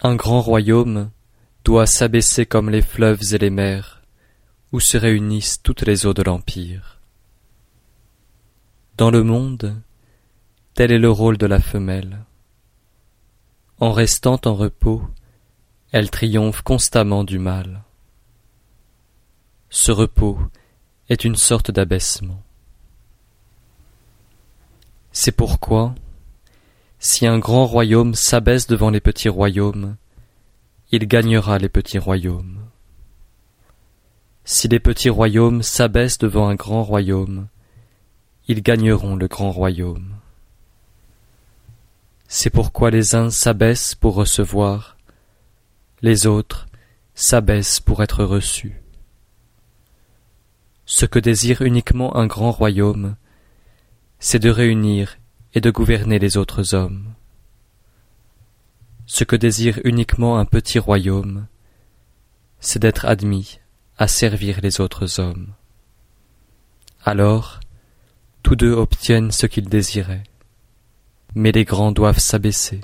Un grand royaume doit s'abaisser comme les fleuves et les mers, où se réunissent toutes les eaux de l'Empire. Dans le monde, tel est le rôle de la femelle. En restant en repos, elle triomphe constamment du mal. Ce repos est une sorte d'abaissement. C'est pourquoi, si un grand royaume s'abaisse devant les petits royaumes, il gagnera les petits royaumes. Si les petits royaumes s'abaissent devant un grand royaume, ils gagneront le grand royaume. C'est pourquoi les uns s'abaissent pour recevoir, les autres s'abaissent pour être reçus. Ce que désire uniquement un grand royaume, c'est de réunir et de gouverner les autres hommes. Ce que désire uniquement un petit royaume, c'est d'être admis à servir les autres hommes. Alors, tous deux obtiennent ce qu'ils désiraient, mais les grands doivent s'abaisser.